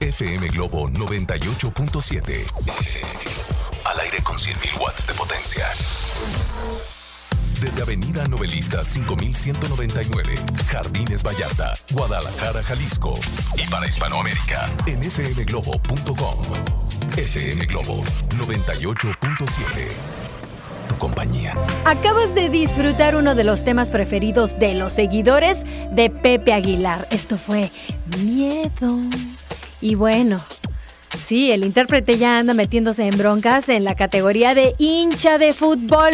FM Globo 98.7. Al aire con 100.000 watts de potencia. Desde Avenida Novelista 5199, Jardines Vallarta, Guadalajara, Jalisco. Y para Hispanoamérica, en fmglobo.com. FM Globo 98.7. Tu compañía. Acabas de disfrutar uno de los temas preferidos de los seguidores de Pepe Aguilar. Esto fue Miedo. Y bueno, sí, el intérprete ya anda metiéndose en broncas en la categoría de hincha de fútbol,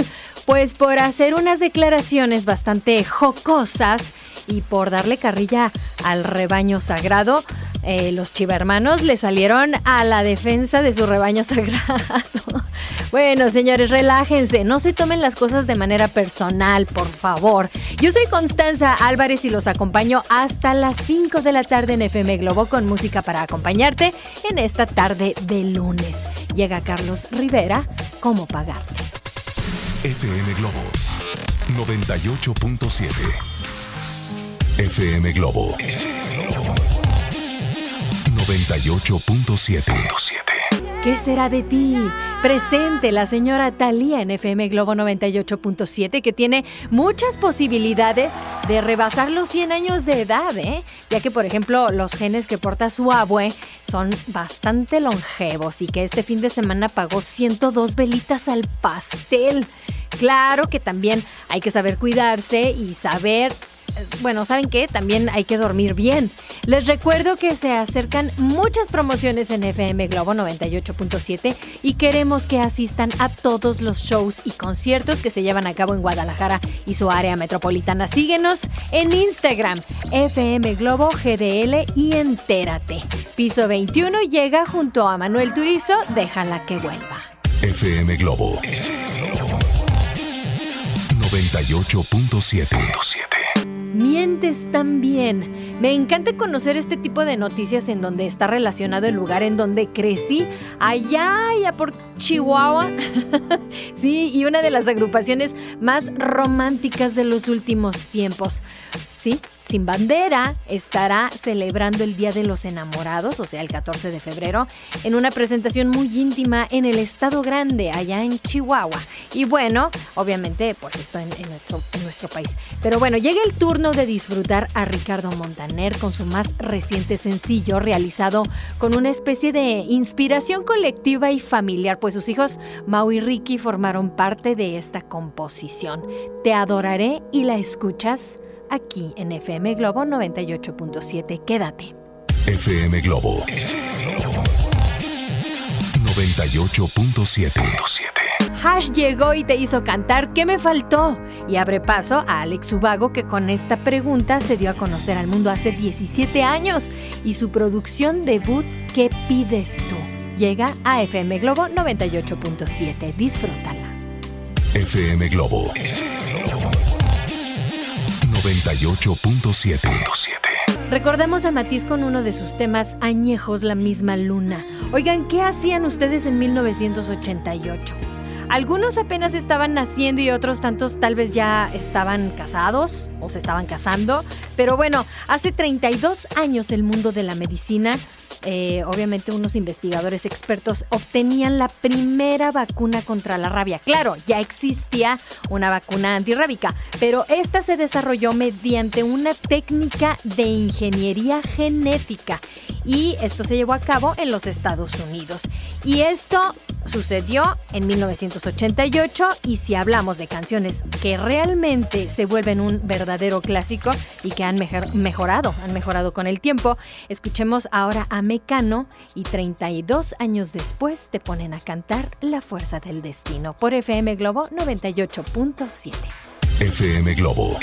pues por hacer unas declaraciones bastante jocosas y por darle carrilla al rebaño sagrado, eh, los chivermanos le salieron a la defensa de su rebaño sagrado. Bueno, señores, relájense, no se tomen las cosas de manera personal, por favor. Yo soy Constanza Álvarez y los acompaño hasta las 5 de la tarde en FM Globo con música para acompañarte en esta tarde de lunes. Llega Carlos Rivera, ¿cómo pagarte? FM Globo 98.7. FM Globo 98.7. ¿Qué será de ti? Presente la señora Talía en FM Globo 98.7 que tiene muchas posibilidades de rebasar los 100 años de edad, ¿eh? ya que por ejemplo los genes que porta su abue son bastante longevos y que este fin de semana pagó 102 velitas al pastel. Claro que también hay que saber cuidarse y saber bueno, ¿saben qué? También hay que dormir bien. Les recuerdo que se acercan muchas promociones en FM Globo 98.7 y queremos que asistan a todos los shows y conciertos que se llevan a cabo en Guadalajara y su área metropolitana. Síguenos en Instagram, FM Globo GDL y entérate. Piso 21 llega junto a Manuel Turizo, déjala que vuelva. FM Globo 98.7. Mientes también. Me encanta conocer este tipo de noticias en donde está relacionado el lugar en donde crecí, allá, allá por Chihuahua. sí, y una de las agrupaciones más románticas de los últimos tiempos. Sí, sin Bandera estará celebrando el Día de los Enamorados, o sea, el 14 de febrero, en una presentación muy íntima en el Estado Grande, allá en Chihuahua. Y bueno, obviamente, pues esto en, nuestro, en nuestro país. Pero bueno, llega el turno de disfrutar a Ricardo Montaner con su más reciente sencillo, realizado con una especie de inspiración colectiva y familiar, pues sus hijos Mau y Ricky formaron parte de esta composición. Te adoraré y la escuchas aquí en FM Globo 98.7. Quédate. FM Globo 98.7. Hash llegó y te hizo cantar ¿Qué me faltó? Y abre paso a Alex Ubago que con esta pregunta se dio a conocer al mundo hace 17 años y su producción debut ¿Qué pides tú? Llega a FM Globo 98.7. Disfrútala. FM Globo 98.7. Recordemos a Matiz con uno de sus temas añejos, La misma luna. Oigan, ¿qué hacían ustedes en 1988? Algunos apenas estaban naciendo y otros tantos tal vez ya estaban casados o se estaban casando. Pero bueno, hace 32 años el mundo de la medicina eh, obviamente unos investigadores expertos obtenían la primera vacuna contra la rabia. Claro, ya existía una vacuna antirrábica, pero esta se desarrolló mediante una técnica de ingeniería genética y esto se llevó a cabo en los Estados Unidos. Y esto sucedió en 1988 y si hablamos de canciones que realmente se vuelven un verdadero clásico y que han mejorado, han mejorado con el tiempo, escuchemos ahora a Mecano y 32 años después te ponen a cantar La Fuerza del Destino por FM Globo 98.7. FM Globo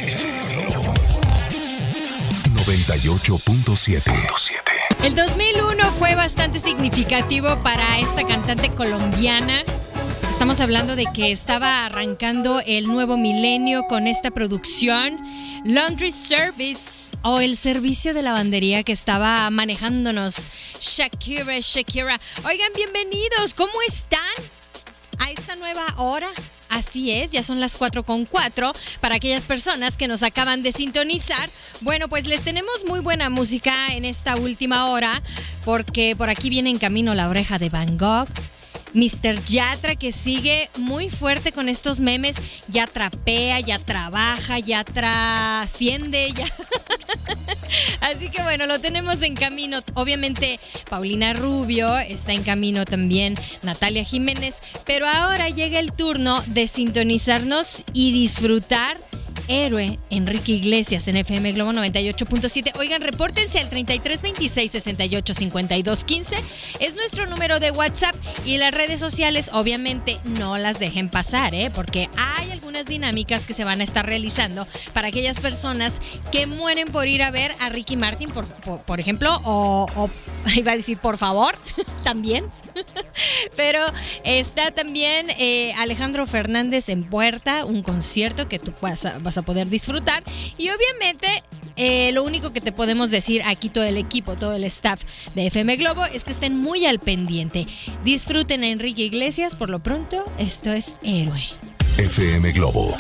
98.7. El 2001 fue bastante significativo para esta cantante colombiana. Estamos hablando de que estaba arrancando el nuevo milenio con esta producción, Laundry Service o el servicio de lavandería que estaba manejándonos Shakira, Shakira. Oigan, bienvenidos, ¿cómo están? A esta nueva hora Así es, ya son las 4 con 4. Para aquellas personas que nos acaban de sintonizar, bueno, pues les tenemos muy buena música en esta última hora, porque por aquí viene en camino la oreja de Van Gogh. Mr. Yatra que sigue muy fuerte con estos memes, ya trapea, ya trabaja, ya trasciende, ya. Así que bueno, lo tenemos en camino. Obviamente Paulina Rubio está en camino también, Natalia Jiménez, pero ahora llega el turno de sintonizarnos y disfrutar héroe Enrique Iglesias en FM Globo 98.7. Oigan, repórtense al 3326 68 52 15. Es nuestro número de WhatsApp y las redes sociales, obviamente, no las dejen pasar, ¿eh? Porque hay algunas dinámicas que se van a estar realizando para aquellas personas que mueren por ir a ver a Ricky Martin, por, por, ejemplo, o, o iba a decir por favor, también. Pero está también eh, Alejandro Fernández en puerta, un concierto que tú vas a, vas a poder disfrutar. Y obviamente eh, lo único que te podemos decir aquí todo el equipo, todo el staff de FM Globo es que estén muy al pendiente. Disfruten a Enrique Iglesias, por lo pronto, esto es Héroe. FM Globo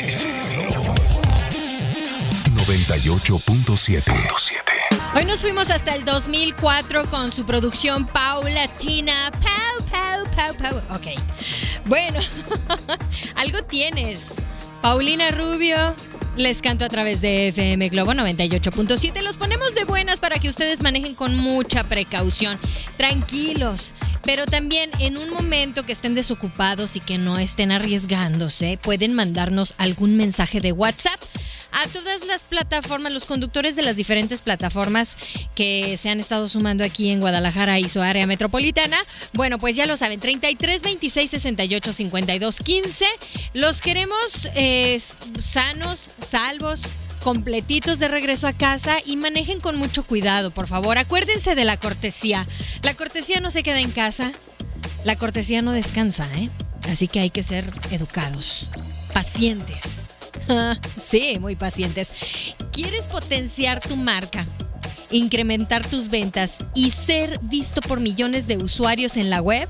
98.7 Hoy nos fuimos hasta el 2004 con su producción paulatina. Pau, pau, pau, pau. Ok. Bueno, algo tienes. Paulina Rubio, les canto a través de FM Globo 98.7. Los ponemos de buenas para que ustedes manejen con mucha precaución. Tranquilos. Pero también en un momento que estén desocupados y que no estén arriesgándose, pueden mandarnos algún mensaje de WhatsApp a todas las plataformas, los conductores de las diferentes plataformas que se han estado sumando aquí en Guadalajara y su área metropolitana. Bueno, pues ya lo saben, 33 26 68 52 15. Los queremos eh, sanos, salvos completitos de regreso a casa y manejen con mucho cuidado, por favor. Acuérdense de la cortesía. La cortesía no se queda en casa, la cortesía no descansa, ¿eh? Así que hay que ser educados, pacientes. sí, muy pacientes. ¿Quieres potenciar tu marca? incrementar tus ventas y ser visto por millones de usuarios en la web?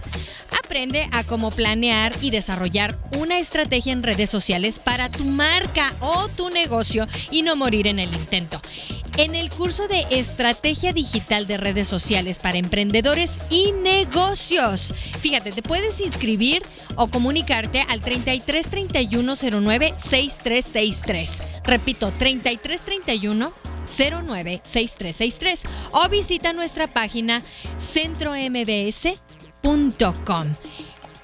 Aprende a cómo planear y desarrollar una estrategia en redes sociales para tu marca o tu negocio y no morir en el intento en el curso de Estrategia Digital de Redes Sociales para Emprendedores y Negocios. Fíjate, te puedes inscribir o comunicarte al 33 31 09 6363. Repito, 33 31 09 6363 o visita nuestra página centrombs.com.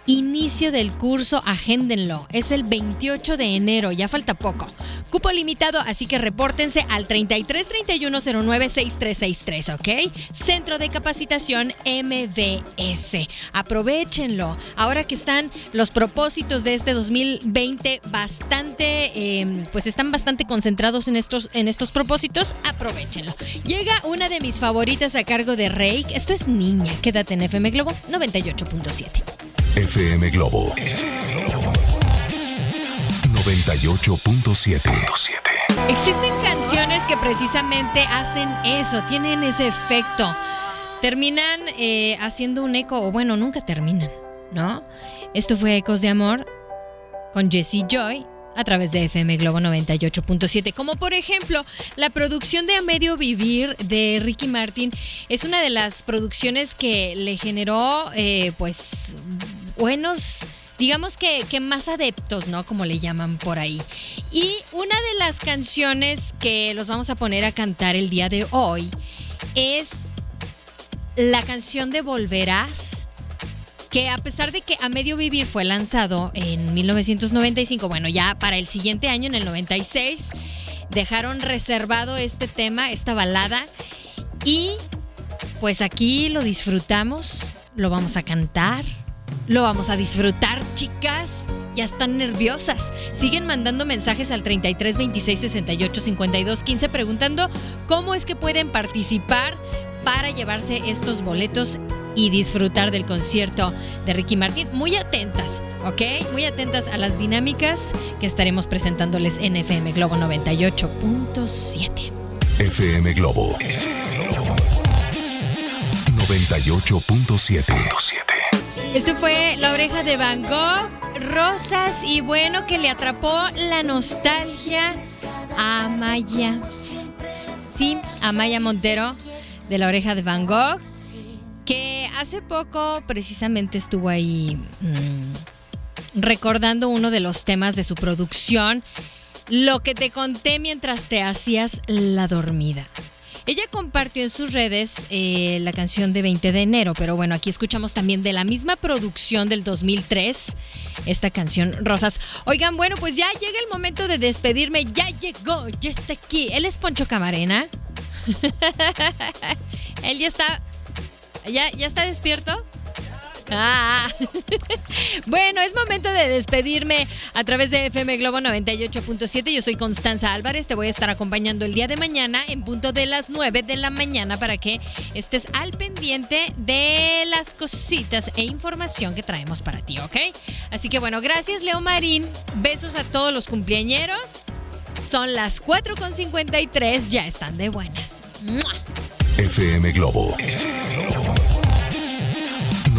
Inicio del curso, agéndenlo. Es el 28 de enero, ya falta poco. Cupo limitado, así que repórtense al 33 31 09 6363, ¿ok? Centro de Capacitación MBS. Aprovechenlo. Ahora que están los propósitos de este 2020 bastante, em, pues están bastante concentrados en estos, en estos propósitos, aprovechenlo. Llega una de mis favoritas a cargo de Rake. Esto es Niña. Quédate en FM Globo 98.7. FM Globo 98.7. Existen canciones que precisamente hacen eso, tienen ese efecto. Terminan eh, haciendo un eco, o bueno, nunca terminan, ¿no? Esto fue Ecos de Amor con Jesse Joy a través de FM Globo 98.7. Como por ejemplo, la producción de A Medio Vivir de Ricky Martin es una de las producciones que le generó eh, pues buenos digamos que, que, más adeptos, ¿no? Como le llaman por ahí. Y una de las canciones que los vamos a poner a cantar el día de hoy es la canción de Volverás. Que a pesar de que A Medio Vivir fue lanzado en 1995, bueno, ya para el siguiente año, en el 96, dejaron reservado este tema, esta balada. Y pues aquí lo disfrutamos, lo vamos a cantar lo vamos a disfrutar, chicas. Ya están nerviosas. Siguen mandando mensajes al 33 26 68 52 15 preguntando cómo es que pueden participar para llevarse estos boletos y disfrutar del concierto de Ricky Martin. Muy atentas, ¿ok? Muy atentas a las dinámicas que estaremos presentándoles en FM Globo 98.7. FM Globo 98.7. Esto fue La oreja de Van Gogh, Rosas y bueno que le atrapó la nostalgia a Maya. Sí, a Maya Montero de La oreja de Van Gogh, que hace poco precisamente estuvo ahí mm, recordando uno de los temas de su producción, lo que te conté mientras te hacías la dormida. Ella compartió en sus redes eh, la canción de 20 de enero, pero bueno, aquí escuchamos también de la misma producción del 2003 esta canción Rosas. Oigan, bueno, pues ya llega el momento de despedirme, ya llegó, ya está aquí. Él es Poncho Camarena. Él ya está, ya, ya está despierto. Ah. bueno, es momento de despedirme a través de FM Globo 98.7. Yo soy Constanza Álvarez. Te voy a estar acompañando el día de mañana en punto de las 9 de la mañana para que estés al pendiente de las cositas e información que traemos para ti, ¿ok? Así que bueno, gracias Leo Marín. Besos a todos los cumpleañeros. Son las 4.53, ya están de buenas. FM Globo